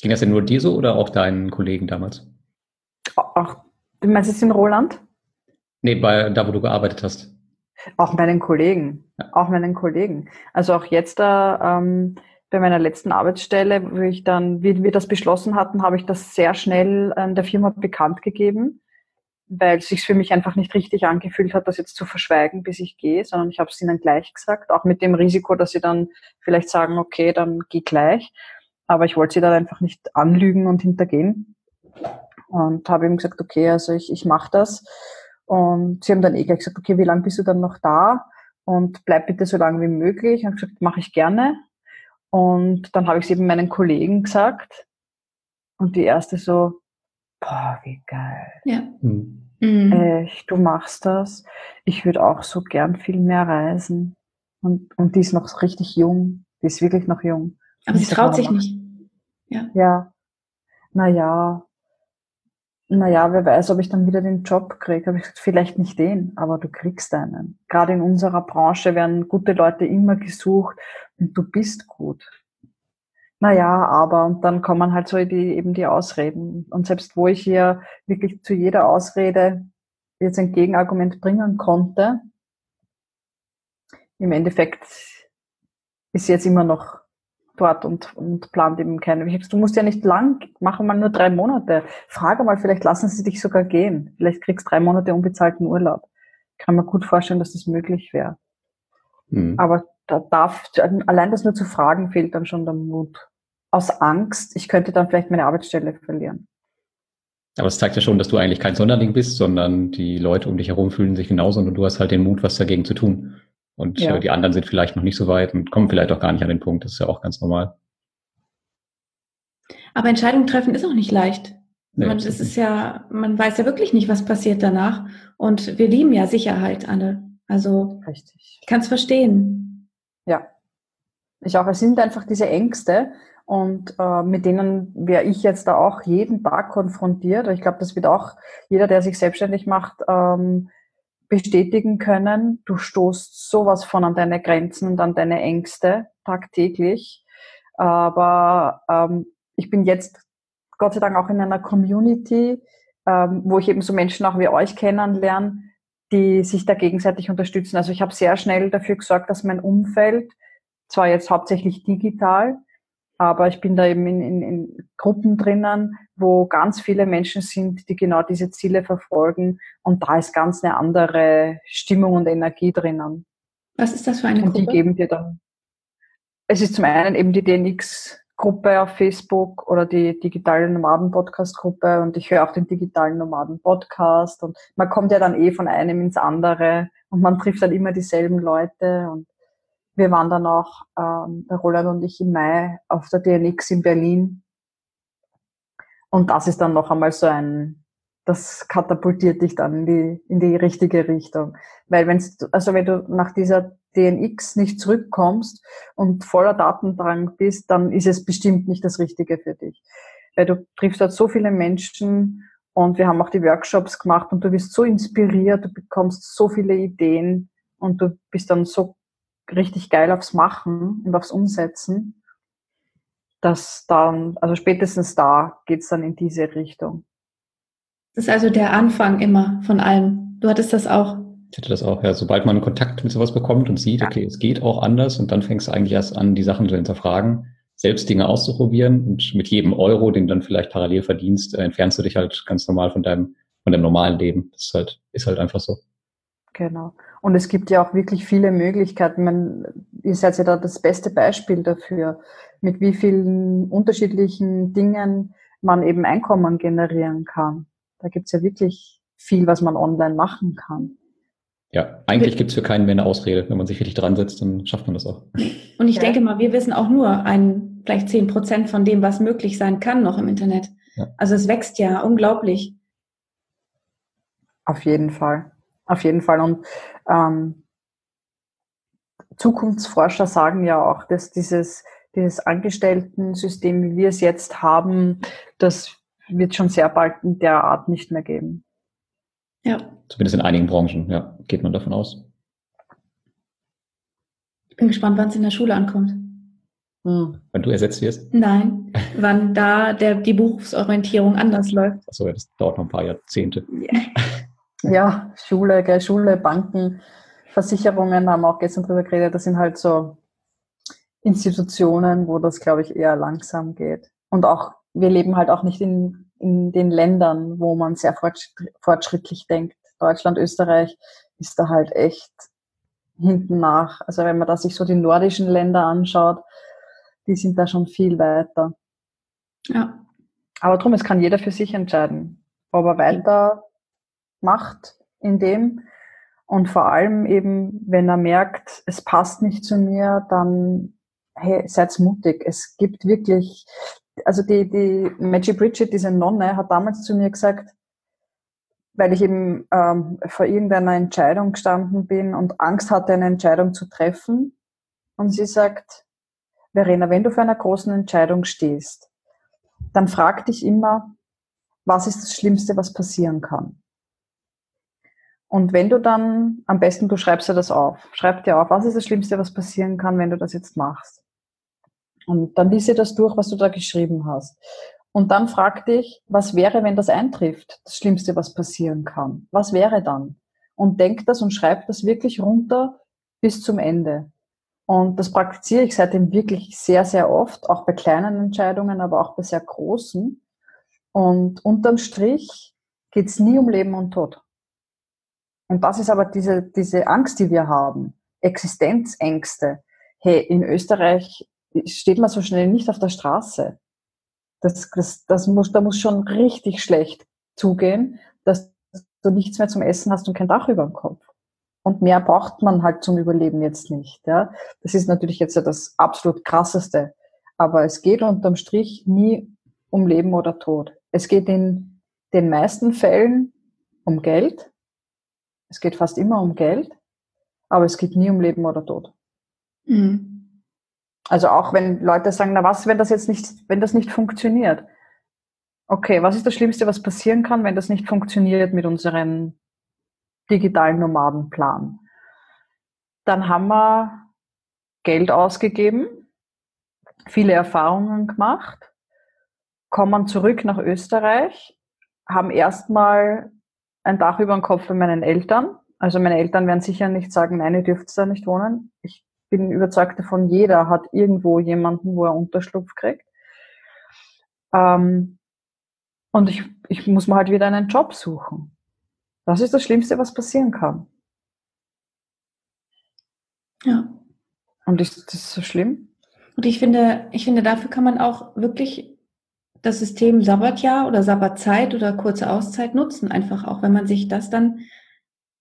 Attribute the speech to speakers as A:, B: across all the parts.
A: Ging das denn nur dir so oder auch deinen Kollegen damals?
B: Auch, du meinst jetzt in Roland?
A: Nee, bei, da wo du gearbeitet hast.
B: Auch meinen Kollegen. Ja. Auch meinen Kollegen. Also auch jetzt da ähm, bei meiner letzten Arbeitsstelle, wo ich dann, wie wir das beschlossen hatten, habe ich das sehr schnell an der Firma bekannt gegeben, weil es sich für mich einfach nicht richtig angefühlt hat, das jetzt zu verschweigen, bis ich gehe, sondern ich habe es ihnen gleich gesagt, auch mit dem Risiko, dass sie dann vielleicht sagen, okay, dann geh gleich. Aber ich wollte sie dann einfach nicht anlügen und hintergehen und habe ihm gesagt, okay, also ich, ich mache das. Und sie haben dann eh gleich gesagt, okay, wie lange bist du dann noch da? Und bleib bitte so lange wie möglich. Ich habe gesagt, mache ich gerne. Und dann habe ich es eben meinen Kollegen gesagt. Und die erste so, boah, wie geil. Ja. Mhm. Echt, du machst das. Ich würde auch so gern viel mehr reisen. Und, und die ist noch richtig jung. Die ist wirklich noch jung.
C: Aber sie traut sich nicht.
B: Ja. Ja. Naja, naja, wer weiß, ob ich dann wieder den Job kriege. Habe ich gesagt, vielleicht nicht den, aber du kriegst einen. Gerade in unserer Branche werden gute Leute immer gesucht und du bist gut. Naja, aber und dann kommen halt so die, eben die Ausreden. Und selbst wo ich hier wirklich zu jeder Ausrede jetzt ein Gegenargument bringen konnte, im Endeffekt ist jetzt immer noch dort und, und plant eben keine. Du musst ja nicht lang, mach mal nur drei Monate. Frage mal, vielleicht lassen sie dich sogar gehen. Vielleicht kriegst drei Monate unbezahlten Urlaub. Kann mir gut vorstellen, dass das möglich wäre. Mhm. Aber da darf, allein das nur zu fragen, fehlt dann schon der Mut. Aus Angst, ich könnte dann vielleicht meine Arbeitsstelle verlieren.
A: Aber es zeigt ja schon, dass du eigentlich kein Sonderling bist, sondern die Leute um dich herum fühlen sich genauso und du hast halt den Mut, was dagegen zu tun. Und ja. äh, die anderen sind vielleicht noch nicht so weit und kommen vielleicht auch gar nicht an den Punkt. Das ist ja auch ganz normal.
C: Aber Entscheidungen treffen ist auch nicht leicht. Nee, man, es ist ja, man weiß ja wirklich nicht, was passiert danach. Und wir lieben ja Sicherheit alle. Also Richtig. ich kann es verstehen.
B: Ja. Ich auch. Es sind einfach diese Ängste und äh, mit denen wäre ich jetzt da auch jeden Tag konfrontiert. Ich glaube, das wird auch jeder, der sich selbstständig macht, ähm, bestätigen können. Du stoßt sowas von an deine Grenzen und an deine Ängste tagtäglich. Aber ähm, ich bin jetzt Gott sei Dank auch in einer Community, ähm, wo ich eben so Menschen auch wie euch kennenlerne, die sich da gegenseitig unterstützen. Also ich habe sehr schnell dafür gesorgt, dass mein Umfeld, zwar jetzt hauptsächlich digital, aber ich bin da eben in, in, in Gruppen drinnen, wo ganz viele Menschen sind, die genau diese Ziele verfolgen. Und da ist ganz eine andere Stimmung und Energie drinnen.
C: Was ist das für eine
B: und Gruppe? Und die geben dir dann. Es ist zum einen eben die DNX-Gruppe auf Facebook oder die Digitale Nomaden-Podcast-Gruppe und ich höre auch den Digitalen Nomaden-Podcast und man kommt ja dann eh von einem ins andere und man trifft dann immer dieselben Leute und wir waren dann auch, ähm, der Roland und ich im Mai auf der DNX in Berlin. Und das ist dann noch einmal so ein, das katapultiert dich dann in die, in die richtige Richtung. Weil wenn's, also wenn du nach dieser DNX nicht zurückkommst und voller Datendrang bist, dann ist es bestimmt nicht das Richtige für dich. Weil du triffst dort so viele Menschen und wir haben auch die Workshops gemacht und du wirst so inspiriert, du bekommst so viele Ideen und du bist dann so richtig geil aufs Machen und aufs Umsetzen, dass dann, also spätestens da geht's dann in diese Richtung.
C: Das ist also der Anfang immer von allem. Du hattest das auch.
A: Ich hatte das auch, ja. Sobald man Kontakt mit sowas bekommt und sieht, ja. okay, es geht auch anders und dann fängst du eigentlich erst an, die Sachen zu hinterfragen, selbst Dinge auszuprobieren und mit jedem Euro, den du dann vielleicht parallel verdienst, entfernst du dich halt ganz normal von deinem, von deinem normalen Leben. Das ist halt, ist halt einfach so.
B: Genau. Und es gibt ja auch wirklich viele Möglichkeiten. Man, ihr seid ja da das beste Beispiel dafür, mit wie vielen unterschiedlichen Dingen man eben Einkommen generieren kann. Da gibt's ja wirklich viel, was man online machen kann.
A: Ja, eigentlich gibt's für keinen mehr eine Ausrede. Wenn man sich richtig dran setzt, dann schafft man das auch.
C: Und ich ja. denke mal, wir wissen auch nur ein, vielleicht zehn Prozent von dem, was möglich sein kann noch im Internet. Ja. Also es wächst ja unglaublich.
B: Auf jeden Fall. Auf jeden Fall. Und ähm, Zukunftsforscher sagen ja auch, dass dieses, dieses Angestellten-System, wie wir es jetzt haben, das wird schon sehr bald in der Art nicht mehr geben.
A: Ja. Zumindest in einigen Branchen, ja, geht man davon aus.
C: Ich bin gespannt, wann es in der Schule ankommt.
A: Hm. Wann du ersetzt wirst?
C: Nein. wann da der, die Berufsorientierung anders läuft.
A: Achso, das dauert noch ein paar Jahrzehnte.
B: Ja, Schule, gell, Schule, Banken, Versicherungen haben wir auch gestern drüber geredet. Das sind halt so Institutionen, wo das, glaube ich, eher langsam geht. Und auch, wir leben halt auch nicht in, in den Ländern, wo man sehr fortschrittlich denkt. Deutschland, Österreich ist da halt echt hinten nach. Also wenn man da sich so die nordischen Länder anschaut, die sind da schon viel weiter. Ja. Aber drum, es kann jeder für sich entscheiden, ob er weiter macht in dem und vor allem eben, wenn er merkt, es passt nicht zu mir, dann hey, seid mutig. Es gibt wirklich, also die, die Maggie Bridget, diese Nonne, hat damals zu mir gesagt, weil ich eben ähm, vor irgendeiner Entscheidung gestanden bin und Angst hatte, eine Entscheidung zu treffen. Und sie sagt, Verena, wenn du vor einer großen Entscheidung stehst, dann frag dich immer, was ist das Schlimmste, was passieren kann? Und wenn du dann, am besten du schreibst dir das auf, schreib dir auf, was ist das Schlimmste, was passieren kann, wenn du das jetzt machst? Und dann lies dir das durch, was du da geschrieben hast. Und dann frag dich, was wäre, wenn das eintrifft? Das Schlimmste, was passieren kann. Was wäre dann? Und denk das und schreib das wirklich runter bis zum Ende. Und das praktiziere ich seitdem wirklich sehr, sehr oft, auch bei kleinen Entscheidungen, aber auch bei sehr großen. Und unterm Strich geht es nie um Leben und Tod. Und das ist aber diese, diese Angst, die wir haben, Existenzängste. Hey, in Österreich steht man so schnell nicht auf der Straße. Das, das, das muss, da muss schon richtig schlecht zugehen, dass du nichts mehr zum Essen hast und kein Dach über dem Kopf. Und mehr braucht man halt zum Überleben jetzt nicht. Ja? Das ist natürlich jetzt ja das absolut krasseste. Aber es geht unterm Strich nie um Leben oder Tod. Es geht in den meisten Fällen um Geld. Es geht fast immer um Geld. Aber es geht nie um Leben oder Tod. Mhm. Also auch wenn Leute sagen, na was, wenn das jetzt nicht, wenn das nicht funktioniert? Okay, was ist das Schlimmste, was passieren kann, wenn das nicht funktioniert mit unserem digitalen Nomadenplan? Dann haben wir Geld ausgegeben, viele Erfahrungen gemacht, kommen zurück nach Österreich, haben erstmal ein Dach über dem Kopf bei meinen Eltern. Also meine Eltern werden sicher nicht sagen, nein, ihr dürft da nicht wohnen. Ich bin überzeugt davon, jeder hat irgendwo jemanden, wo er Unterschlupf kriegt. Ähm, und ich, ich muss mal halt wieder einen Job suchen. Das ist das Schlimmste, was passieren kann.
C: Ja.
B: Und ist das so schlimm?
C: Und ich finde, ich finde, dafür kann man auch wirklich das System Sabbatjahr oder Sabbatzeit oder kurze Auszeit nutzen. Einfach auch, wenn man sich das dann,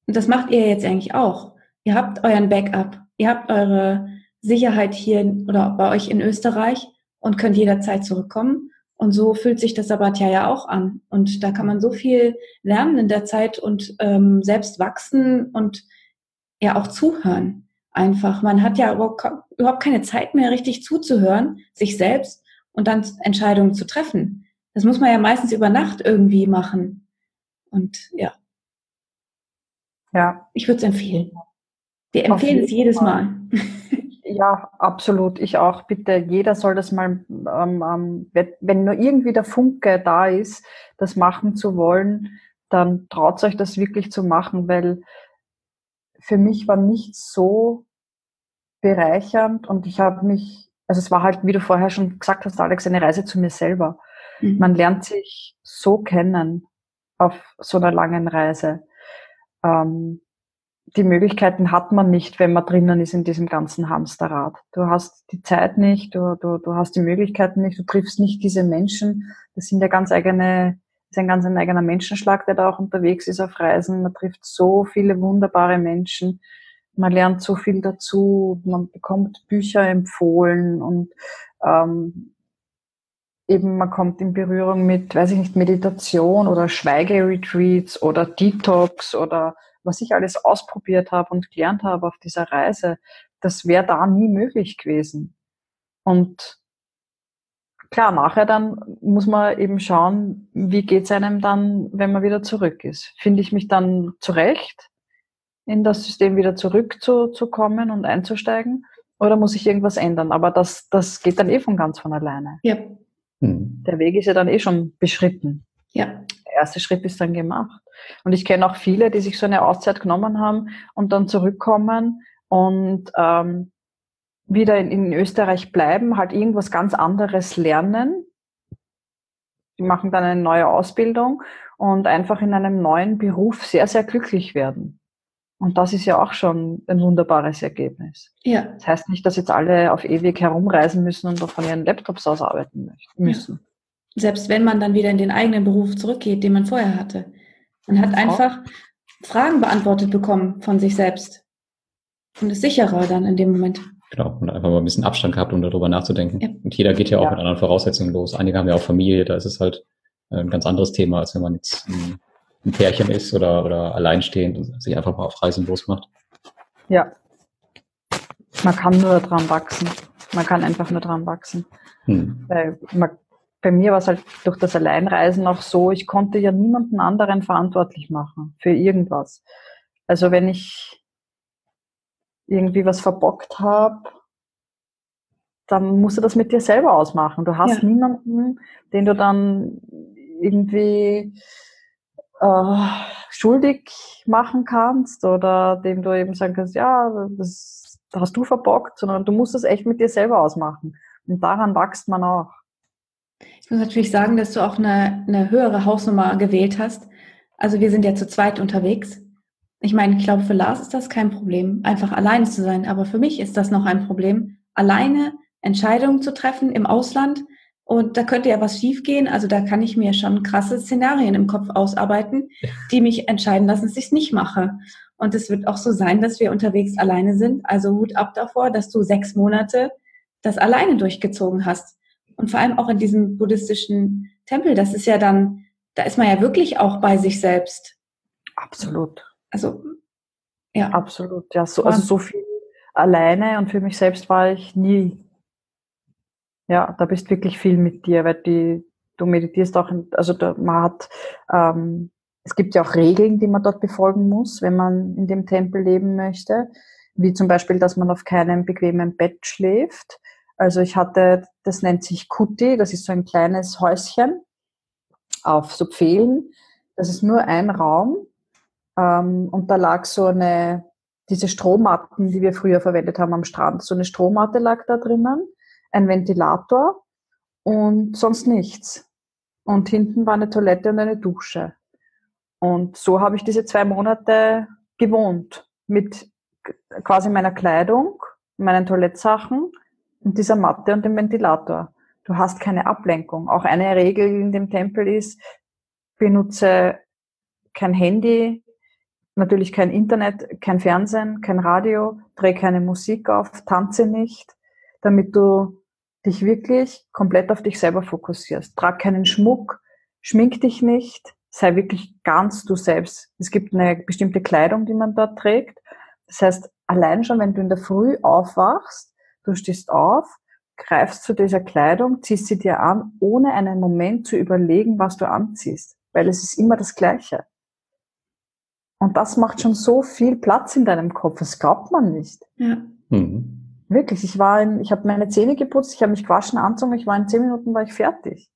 C: das macht ihr jetzt eigentlich auch. Ihr habt euren Backup ihr habt eure Sicherheit hier oder bei euch in Österreich und könnt jederzeit zurückkommen. Und so fühlt sich das Sabbatjahr ja auch an. Und da kann man so viel lernen in der Zeit und ähm, selbst wachsen und ja auch zuhören. Einfach. Man hat ja überhaupt keine Zeit mehr, richtig zuzuhören, sich selbst und dann Entscheidungen zu treffen. Das muss man ja meistens über Nacht irgendwie machen. Und ja. Ja. Ich würde es empfehlen. Wir empfehlen es jedes Mal. Mal.
B: Ja, absolut. Ich auch. Bitte, jeder soll das mal, ähm, ähm, wenn nur irgendwie der Funke da ist, das machen zu wollen, dann traut euch das wirklich zu machen, weil für mich war nichts so bereichernd und ich habe mich, also es war halt, wie du vorher schon gesagt hast, Alex, eine Reise zu mir selber. Mhm. Man lernt sich so kennen auf so einer langen Reise. Ähm, die Möglichkeiten hat man nicht, wenn man drinnen ist in diesem ganzen Hamsterrad. Du hast die Zeit nicht, du, du, du hast die Möglichkeiten nicht, du triffst nicht diese Menschen. Das sind ja ganz eigene, ist ein ganz ein eigener Menschenschlag, der da auch unterwegs ist auf Reisen. Man trifft so viele wunderbare Menschen. Man lernt so viel dazu. Man bekommt Bücher empfohlen und ähm, eben man kommt in Berührung mit, weiß ich nicht, Meditation oder Schweigeretreats oder Detox oder was ich alles ausprobiert habe und gelernt habe auf dieser Reise, das wäre da nie möglich gewesen. Und klar, nachher dann muss man eben schauen, wie geht's einem dann, wenn man wieder zurück ist. Finde ich mich dann zurecht, in das System wieder zurückzukommen und einzusteigen? Oder muss ich irgendwas ändern? Aber das, das geht dann eh von ganz von alleine.
C: Ja,
B: Mhm. Der Weg ist ja dann eh schon beschritten.
C: Ja.
B: Der erste Schritt ist dann gemacht. Und ich kenne auch viele, die sich so eine Auszeit genommen haben und dann zurückkommen und ähm, wieder in, in Österreich bleiben, halt irgendwas ganz anderes lernen. Die machen dann eine neue Ausbildung und einfach in einem neuen Beruf sehr, sehr glücklich werden. Und das ist ja auch schon ein wunderbares Ergebnis.
C: Ja.
B: Das heißt nicht, dass jetzt alle auf ewig herumreisen müssen und von ihren Laptops aus arbeiten müssen.
C: Ja. Selbst wenn man dann wieder in den eigenen Beruf zurückgeht, den man vorher hatte. Man hat einfach Fragen beantwortet bekommen von sich selbst. Und ist sicherer dann in dem Moment.
A: Genau, und einfach mal ein bisschen Abstand gehabt, um darüber nachzudenken. Ja. Und jeder geht ja auch ja. mit anderen Voraussetzungen los. Einige haben ja auch Familie, da ist es halt ein ganz anderes Thema, als wenn man jetzt ein, Pärchen ist oder, oder alleinstehend und sich einfach mal auf Reisen losmacht.
B: Ja. Man kann nur dran wachsen. Man kann einfach nur dran wachsen. Hm. Weil man bei mir war es halt durch das Alleinreisen auch so, ich konnte ja niemanden anderen verantwortlich machen für irgendwas. Also wenn ich irgendwie was verbockt habe, dann musst du das mit dir selber ausmachen. Du hast ja. niemanden, den du dann irgendwie äh, schuldig machen kannst oder dem du eben sagen kannst, ja, das hast du verbockt, sondern du musst es echt mit dir selber ausmachen. Und daran wächst man auch.
C: Ich muss natürlich sagen, dass du auch eine, eine höhere Hausnummer gewählt hast. Also wir sind ja zu zweit unterwegs. Ich meine, ich glaube, für Lars ist das kein Problem, einfach alleine zu sein. Aber für mich ist das noch ein Problem, alleine Entscheidungen zu treffen im Ausland. Und da könnte ja was schiefgehen. Also da kann ich mir schon krasse Szenarien im Kopf ausarbeiten, die mich entscheiden lassen, dass ich es nicht mache. Und es wird auch so sein, dass wir unterwegs alleine sind. Also Hut ab davor, dass du sechs Monate das alleine durchgezogen hast. Und vor allem auch in diesem buddhistischen Tempel, das ist ja dann, da ist man ja wirklich auch bei sich selbst.
B: Absolut.
C: Also,
B: ja. Absolut, ja. So, also so viel alleine und für mich selbst war ich nie. Ja, da bist wirklich viel mit dir, weil die, du meditierst auch, in, also da, man hat, ähm, es gibt ja auch Regeln, die man dort befolgen muss, wenn man in dem Tempel leben möchte, wie zum Beispiel, dass man auf keinem bequemen Bett schläft, also ich hatte, das nennt sich Kuti, das ist so ein kleines Häuschen auf so Pfählen. Das ist nur ein Raum ähm, und da lag so eine, diese Strohmatten, die wir früher verwendet haben am Strand. So eine Strohmatte lag da drinnen, ein Ventilator und sonst nichts. Und hinten war eine Toilette und eine Dusche. Und so habe ich diese zwei Monate gewohnt mit quasi meiner Kleidung, meinen Toilettsachen und dieser Matte und dem Ventilator. Du hast keine Ablenkung. Auch eine Regel in dem Tempel ist, benutze kein Handy, natürlich kein Internet, kein Fernsehen, kein Radio, dreh keine Musik auf, tanze nicht, damit du dich wirklich komplett auf dich selber fokussierst. Trag keinen Schmuck, schmink dich nicht, sei wirklich ganz du selbst. Es gibt eine bestimmte Kleidung, die man dort trägt. Das heißt, allein schon, wenn du in der Früh aufwachst, Du stehst auf, greifst zu dieser Kleidung, ziehst sie dir an, ohne einen Moment zu überlegen, was du anziehst, weil es ist immer das Gleiche. Und das macht schon so viel Platz in deinem Kopf, das glaubt man nicht.
C: Ja. Mhm.
B: Wirklich, ich war in, ich habe meine Zähne geputzt, ich habe mich gewaschen, anzogen, ich war in zehn Minuten war ich fertig.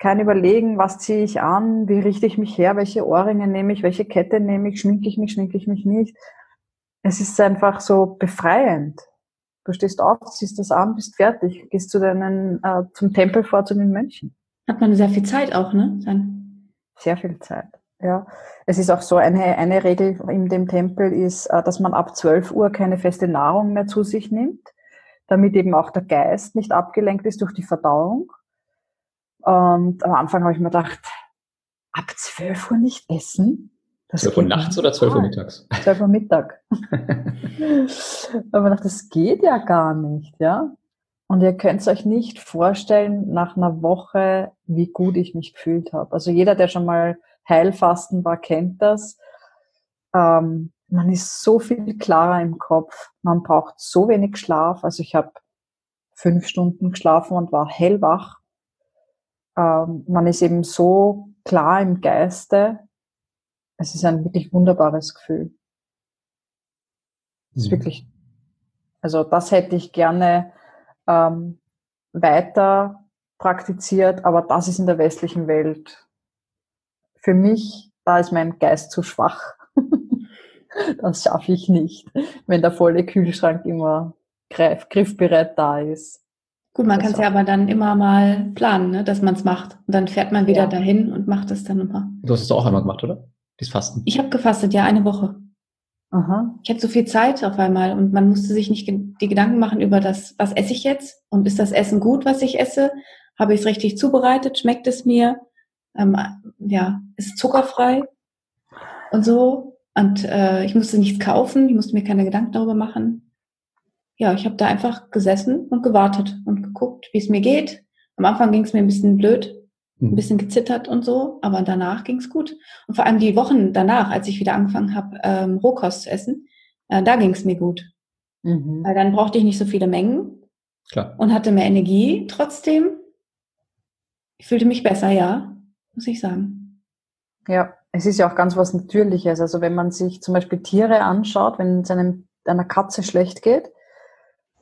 B: Kein Überlegen, was ziehe ich an, wie richte ich mich her, welche Ohrringe nehme ich, welche Kette nehme ich, schminke ich mich, schminke ich mich nicht. Es ist einfach so befreiend. Du stehst auf, ziehst das an, bist fertig, gehst zu deinen, äh, zum Tempel vor, zu den Mönchen.
C: Hat man sehr viel Zeit auch, ne? Dann.
B: Sehr viel Zeit, ja. Es ist auch so, eine, eine Regel in dem Tempel ist, äh, dass man ab 12 Uhr keine feste Nahrung mehr zu sich nimmt, damit eben auch der Geist nicht abgelenkt ist durch die Verdauung. Und am Anfang habe ich mir gedacht, ab 12 Uhr nicht essen?
A: Das 12 Uhr nachts oder 12 Uhr mittags?
B: 12 Uhr Mittag. Aber das geht ja gar nicht, ja. Und ihr könnt es euch nicht vorstellen, nach einer Woche, wie gut ich mich gefühlt habe. Also jeder, der schon mal Heilfasten war, kennt das. Ähm, man ist so viel klarer im Kopf. Man braucht so wenig Schlaf. Also ich habe fünf Stunden geschlafen und war hellwach. Ähm, man ist eben so klar im Geiste es ist ein wirklich wunderbares Gefühl. Es ist mhm. wirklich, also das hätte ich gerne ähm, weiter praktiziert, aber das ist in der westlichen Welt für mich, da ist mein Geist zu schwach. das schaffe ich nicht, wenn der volle Kühlschrank immer greif, griffbereit da ist.
C: Gut, man kann es ja aber dann immer mal planen, ne, dass man es macht. Und dann fährt man wieder ja. dahin und macht es dann immer.
A: Du hast es auch einmal gemacht, oder? Das Fasten.
C: Ich habe gefastet, ja, eine Woche. Aha. Ich hatte so viel Zeit auf einmal und man musste sich nicht die Gedanken machen über das, was esse ich jetzt und ist das Essen gut, was ich esse? Habe ich es richtig zubereitet? Schmeckt es mir? Ähm, ja, ist zuckerfrei und so. Und äh, ich musste nichts kaufen, ich musste mir keine Gedanken darüber machen ja, ich habe da einfach gesessen und gewartet und geguckt, wie es mir geht. Am Anfang ging es mir ein bisschen blöd, ein mhm. bisschen gezittert und so, aber danach ging es gut. Und vor allem die Wochen danach, als ich wieder angefangen habe, ähm, Rohkost zu essen, äh, da ging es mir gut. Mhm. Weil dann brauchte ich nicht so viele Mengen Klar. und hatte mehr Energie. Trotzdem, ich fühlte mich besser, ja, muss ich sagen.
B: Ja, es ist ja auch ganz was Natürliches. Also wenn man sich zum Beispiel Tiere anschaut, wenn es einem einer Katze schlecht geht,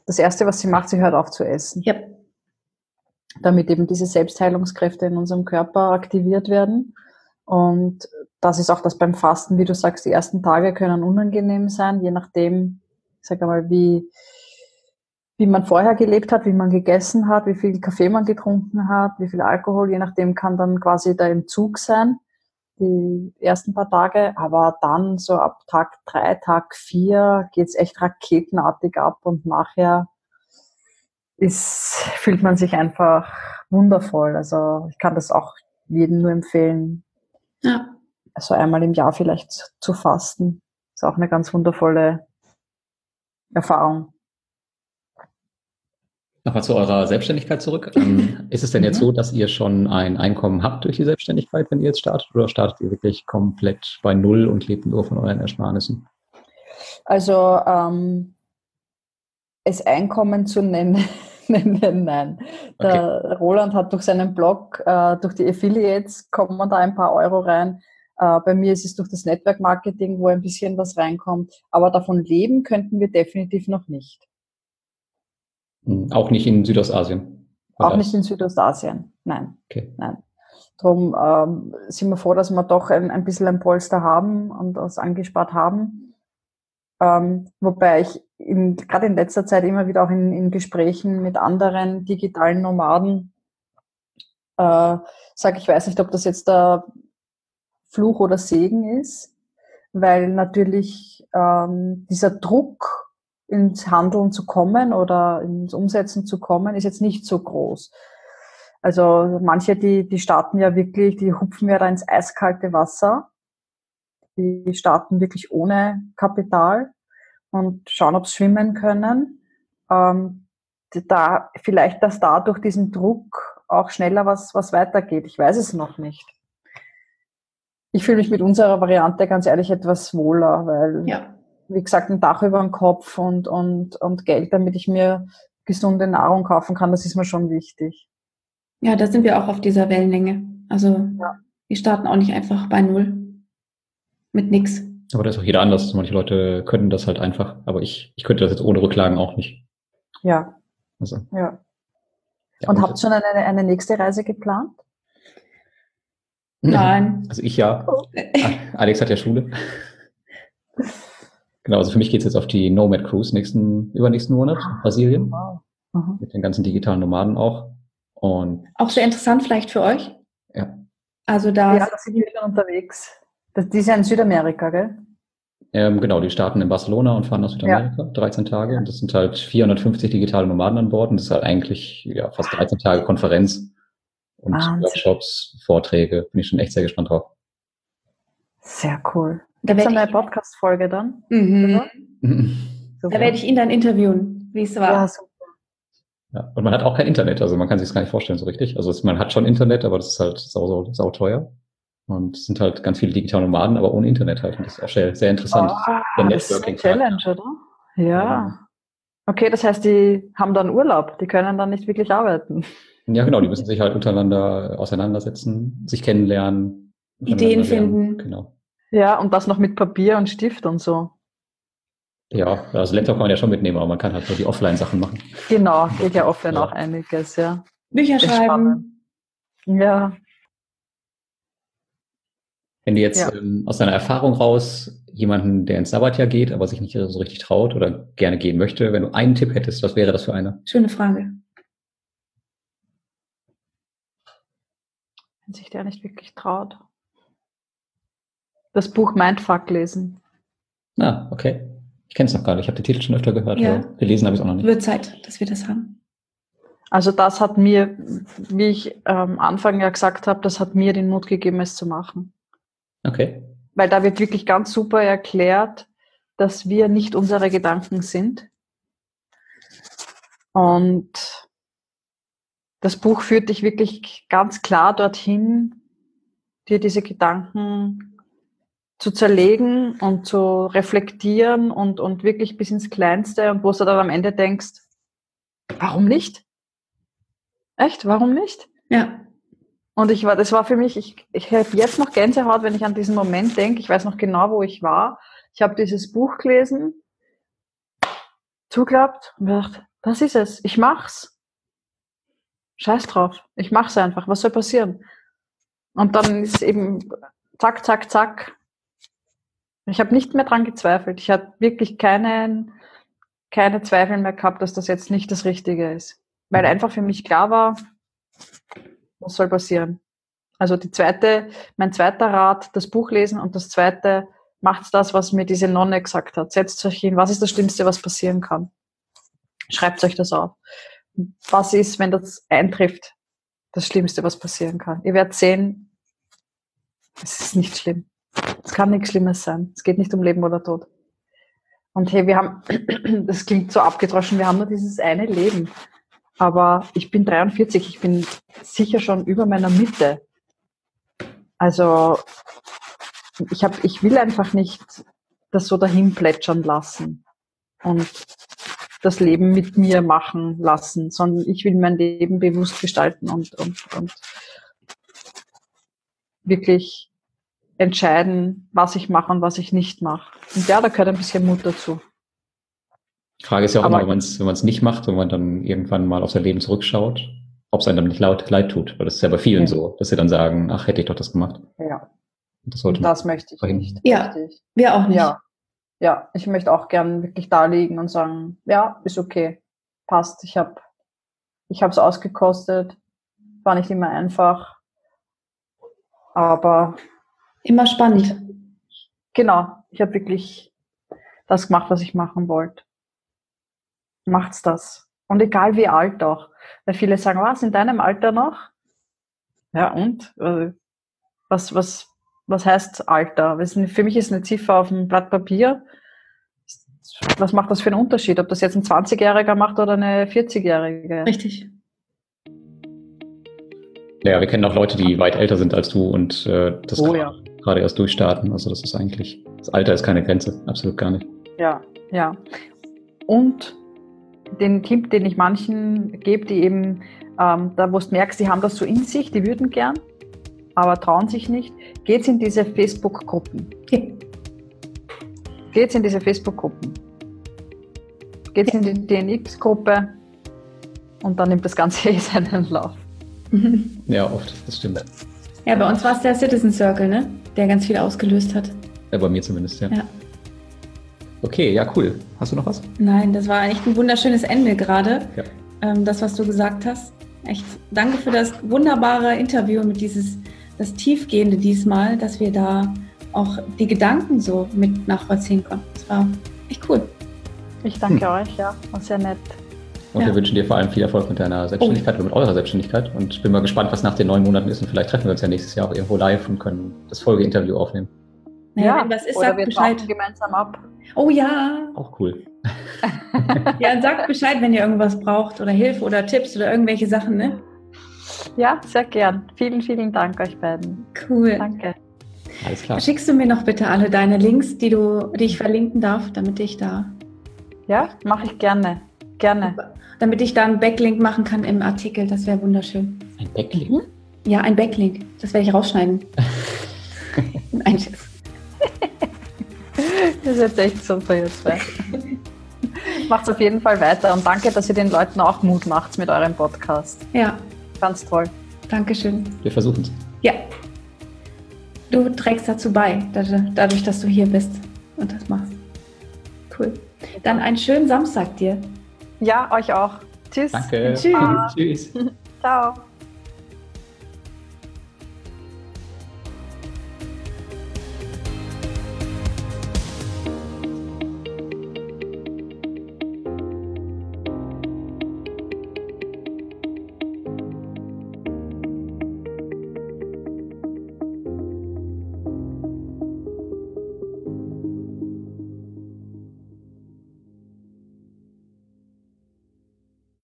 B: das Erste, was sie macht, sie hört auf zu essen. Ja. Damit eben diese Selbstheilungskräfte in unserem Körper aktiviert werden. Und das ist auch das beim Fasten, wie du sagst, die ersten Tage können unangenehm sein, je nachdem, ich sage mal, wie, wie man vorher gelebt hat, wie man gegessen hat, wie viel Kaffee man getrunken hat, wie viel Alkohol, je nachdem kann dann quasi der Entzug sein die ersten paar Tage, aber dann so ab Tag drei, Tag vier geht's echt raketenartig ab und nachher ist, fühlt man sich einfach wundervoll. Also ich kann das auch jedem nur empfehlen. Ja. Also einmal im Jahr vielleicht zu fasten. Ist auch eine ganz wundervolle Erfahrung.
A: Nochmal zu eurer Selbstständigkeit zurück. Ähm, ist es denn jetzt mhm. so, dass ihr schon ein Einkommen habt durch die Selbstständigkeit, wenn ihr jetzt startet, oder startet ihr wirklich komplett bei Null und lebt nur von euren Ersparnissen?
B: Also ähm, es Einkommen zu nennen, nennen nein. Der okay. Roland hat durch seinen Blog, äh, durch die Affiliates kommen da ein paar Euro rein. Äh, bei mir ist es durch das Network Marketing, wo ein bisschen was reinkommt. Aber davon leben könnten wir definitiv noch nicht.
A: Hm, auch nicht in Südostasien?
B: Auch nicht in Südostasien, nein. Okay. nein. Darum ähm, sind wir froh, dass wir doch ein, ein bisschen ein Polster haben und das angespart haben. Ähm, wobei ich gerade in letzter Zeit immer wieder auch in, in Gesprächen mit anderen digitalen Nomaden äh, sage, ich weiß nicht, ob das jetzt der Fluch oder Segen ist, weil natürlich ähm, dieser Druck ins Handeln zu kommen oder ins Umsetzen zu kommen, ist jetzt nicht so groß. Also manche, die, die starten ja wirklich, die hupfen ja da ins eiskalte Wasser. Die starten wirklich ohne Kapital und schauen, ob sie schwimmen können. Ähm, da, vielleicht, dass da durch diesen Druck auch schneller was, was weitergeht. Ich weiß es noch nicht. Ich fühle mich mit unserer Variante ganz ehrlich etwas wohler, weil ja wie gesagt, ein Dach über dem Kopf und, und, und Geld, damit ich mir gesunde Nahrung kaufen kann, das ist mir schon wichtig.
C: Ja, da sind wir auch auf dieser Wellenlänge. Also ja. wir starten auch nicht einfach bei Null. Mit nix.
A: Aber da ist auch jeder anders. Manche Leute können das halt einfach, aber ich, ich könnte das jetzt ohne Rücklagen auch nicht.
B: Ja. Also. Ja. ja und, und habt ihr schon eine, eine nächste Reise geplant?
C: Nein.
A: Also ich ja. Oh. Alex hat ja Schule. Genau, also für mich geht es jetzt auf die Nomad Cruise nächsten, übernächsten Monat, Brasilien. Wow. Mhm. Mit den ganzen digitalen Nomaden auch. Und
C: auch sehr interessant vielleicht für euch.
A: Ja.
B: Also da. Ja, sind wir wieder unterwegs. Das, die sind in Südamerika, gell?
A: Ähm, genau, die starten in Barcelona und fahren nach Südamerika, ja. 13 Tage. Und das sind halt 450 digitale Nomaden an Bord. Und das ist halt eigentlich ja, fast 13 Tage Konferenz und Wahnsinn. Workshops, Vorträge. Bin ich schon echt sehr gespannt drauf.
B: Sehr cool. Da werde eine Podcast-Folge dann.
C: Mhm. Da werde ich ihn dann interviewen, wie es war. Ja, super.
A: Ja, und man hat auch kein Internet, also man kann sich das gar nicht vorstellen so richtig. Also es, man hat schon Internet, aber das ist halt sau, sau, sau teuer. Und es sind halt ganz viele digitale Nomaden, aber ohne Internet halt. Und das ist auch sehr, sehr interessant.
B: Oh, das ist eine Challenge, oder? Ja. ja. Okay, das heißt, die haben dann Urlaub, die können dann nicht wirklich arbeiten.
A: Ja, genau, die müssen sich halt untereinander auseinandersetzen, sich kennenlernen.
C: Ideen finden.
A: Genau.
B: Ja, und das noch mit Papier und Stift und so.
A: Ja, also Laptop kann man ja schon mitnehmen, aber man kann halt nur die Offline-Sachen machen.
B: Genau, geht ja offline ja. auch einiges, ja.
C: Bücher
B: Ist
C: schreiben.
B: Ja.
A: Wenn du jetzt
B: Ja.
A: ähm, aus deiner Erfahrung raus jemanden, der ins Sabbatjahr geht, aber sich nicht so richtig traut oder gerne gehen möchte, wenn du einen Tipp hättest, was wäre das für einer?
C: Schöne Frage.
B: Wenn sich der nicht wirklich traut. Das Buch Mindfuck lesen.
A: Ah, okay. Ich kenne es noch gar nicht. Ich habe den Titel schon öfter gehört,
C: Ja.
A: aber gelesen habe ich es auch noch nicht.
C: Wird Zeit, dass wir das haben.
B: Also das hat mir, wie ich am Anfang ja gesagt habe, das hat mir den Mut gegeben, es zu machen.
A: Okay.
B: Weil da wird wirklich ganz super erklärt, dass wir nicht unsere Gedanken sind. Und das Buch führt dich wirklich ganz klar dorthin, dir diese Gedanken zu zerlegen und zu reflektieren und, und wirklich bis ins Kleinste und wo du dann am Ende denkst, warum nicht? Echt, warum nicht?
C: Ja.
B: Und ich war, das war für mich, ich, ich habe jetzt noch Gänsehaut, wenn ich an diesen Moment denke. Ich weiß noch genau, wo ich war. Ich habe dieses Buch gelesen, zugeklappt und gedacht, das ist es. Ich mach's. Scheiß drauf. Ich mach's einfach. Was soll passieren? Und dann ist eben zack, zack, zack. Ich habe nicht mehr dran gezweifelt. Ich hatte wirklich keinen, keine Zweifel mehr gehabt, dass das jetzt nicht das Richtige ist. Weil einfach für mich klar war, was soll passieren? Also die zweite, mein zweiter Rat, das Buch lesen und das zweite, macht das, was mir diese Nonne gesagt hat. Setzt euch hin, was ist das Schlimmste, was passieren kann? Schreibt euch das auf. Was ist, wenn das eintrifft? Das Schlimmste, was passieren kann. Ihr werdet sehen, es ist nicht schlimm. Es kann nichts Schlimmes sein. Es geht nicht um Leben oder Tod. Und hey, wir haben, das klingt so abgedroschen, wir haben nur dieses eine Leben. Aber ich bin 43, ich bin sicher schon über meiner Mitte. Also ich, hab, ich will einfach nicht das so dahin plätschern lassen und das Leben mit mir machen lassen, sondern ich will mein Leben bewusst gestalten und, und, und wirklich entscheiden, was ich mache und was ich nicht mache. Und ja, da gehört ein bisschen Mut dazu.
A: Die Frage ist ja auch
B: Aber-
A: immer, wenn man es wenn man's nicht macht, wenn man dann irgendwann mal auf sein Leben zurückschaut, ob es einem dann nicht laut, leid tut. Weil das ist ja bei vielen
B: Ja.
A: so, dass sie dann sagen, ach, hätte ich doch das gemacht.
B: Ja,
A: Und das sollte
B: und das möchte ich
A: verhindern.
B: nicht.
C: Ja.
B: Richtig.
C: Wir auch nicht.
B: Ja. Ja, ich möchte auch gern wirklich da liegen und sagen, ja, ist okay, passt. Ich habe ich habe es ausgekostet, war nicht immer einfach, aber
C: Immer spannend.
B: genau, ich habe wirklich das gemacht, was ich machen wollte. Macht's das. Und egal wie alt auch. Weil viele sagen, was, in deinem Alter noch? Ja, und? Äh, Was, was, was heißt Alter? Für mich ist eine Ziffer auf einem Blatt Papier. Was macht das für einen Unterschied? Ob das jetzt ein 20-Jähriger macht oder eine 40-Jährige?
C: Richtig.
A: Ja, wir kennen auch Leute, die weit älter sind als du und äh, das
B: Oh
A: gerade-
B: ja.
A: Gerade erst durchstarten. Also das ist eigentlich, das Alter ist keine Grenze, absolut gar nicht.
B: Ja, ja. Und den Tipp, den ich manchen gebe, die eben, ähm, da wo du merkst, die haben das so in sich, die würden gern, aber trauen sich nicht, geht's in diese Facebook-Gruppen.
C: Okay.
B: Geht's in diese Facebook-Gruppen. Geht's in die DNX-Gruppe und dann nimmt das Ganze eh seinen Lauf.
A: Ja, oft, das stimmt.
C: Ja, bei uns war es der Citizen Circle, ne? Der ganz viel ausgelöst hat.
A: Ja, bei mir zumindest, ja.
C: Ja.
A: Okay, ja, cool. Hast du noch was?
C: Nein, das war echt ein wunderschönes Ende gerade.
A: Ja.
C: Ähm, das, was du gesagt hast. Echt, danke für das wunderbare Interview mit dieses, das Tiefgehende diesmal, dass wir da auch die Gedanken so mit nachvollziehen konnten. Das war echt cool.
B: Ich danke euch, ja, war sehr nett.
A: Und
C: Ja.
A: wir wünschen dir vor allem viel Erfolg mit deiner Selbstständigkeit oder mit eurer Selbstständigkeit. Und ich bin mal gespannt, was nach den neun Monaten ist. Und vielleicht treffen wir uns ja nächstes Jahr auch irgendwo live und können das Folgeinterview aufnehmen.
C: Naja, wenn was ist,
B: oder
C: sagt
B: wir
C: Bescheid.
B: gemeinsam ab.
C: Oh ja,
A: Auch cool.
C: ja, sagt Bescheid, wenn ihr irgendwas braucht oder Hilfe oder Tipps oder irgendwelche Sachen, ne?
B: Ja, sehr gern. Vielen, vielen Dank euch beiden.
C: Cool.
B: Danke.
A: Alles klar.
C: Schickst du mir noch bitte alle deine Links, die du, die ich verlinken darf, damit ich da,
B: Ja, mache ich gerne. Gerne.
C: damit ich da einen Backlink machen kann im Artikel. Das wäre wunderschön.
A: Ein Backlink.
B: Mhm.
C: Ja, ein Backlink. Das werde ich rausschneiden. Ein Schiff.
B: Das ist jetzt echt super jetzt. Macht auf jeden Fall weiter und danke, dass ihr den Leuten auch Mut macht mit eurem Podcast.
C: Ja,
B: Ganz toll.
C: Dankeschön.
A: Wir versuchen es.
C: Ja. Du trägst dazu bei, dadurch, dass du hier bist und das machst. Cool. Dann einen schönen Samstag dir.
B: Ja, euch auch. Tschüss.
A: Danke.
C: Tschüss.
A: Tschüss.
B: Ciao.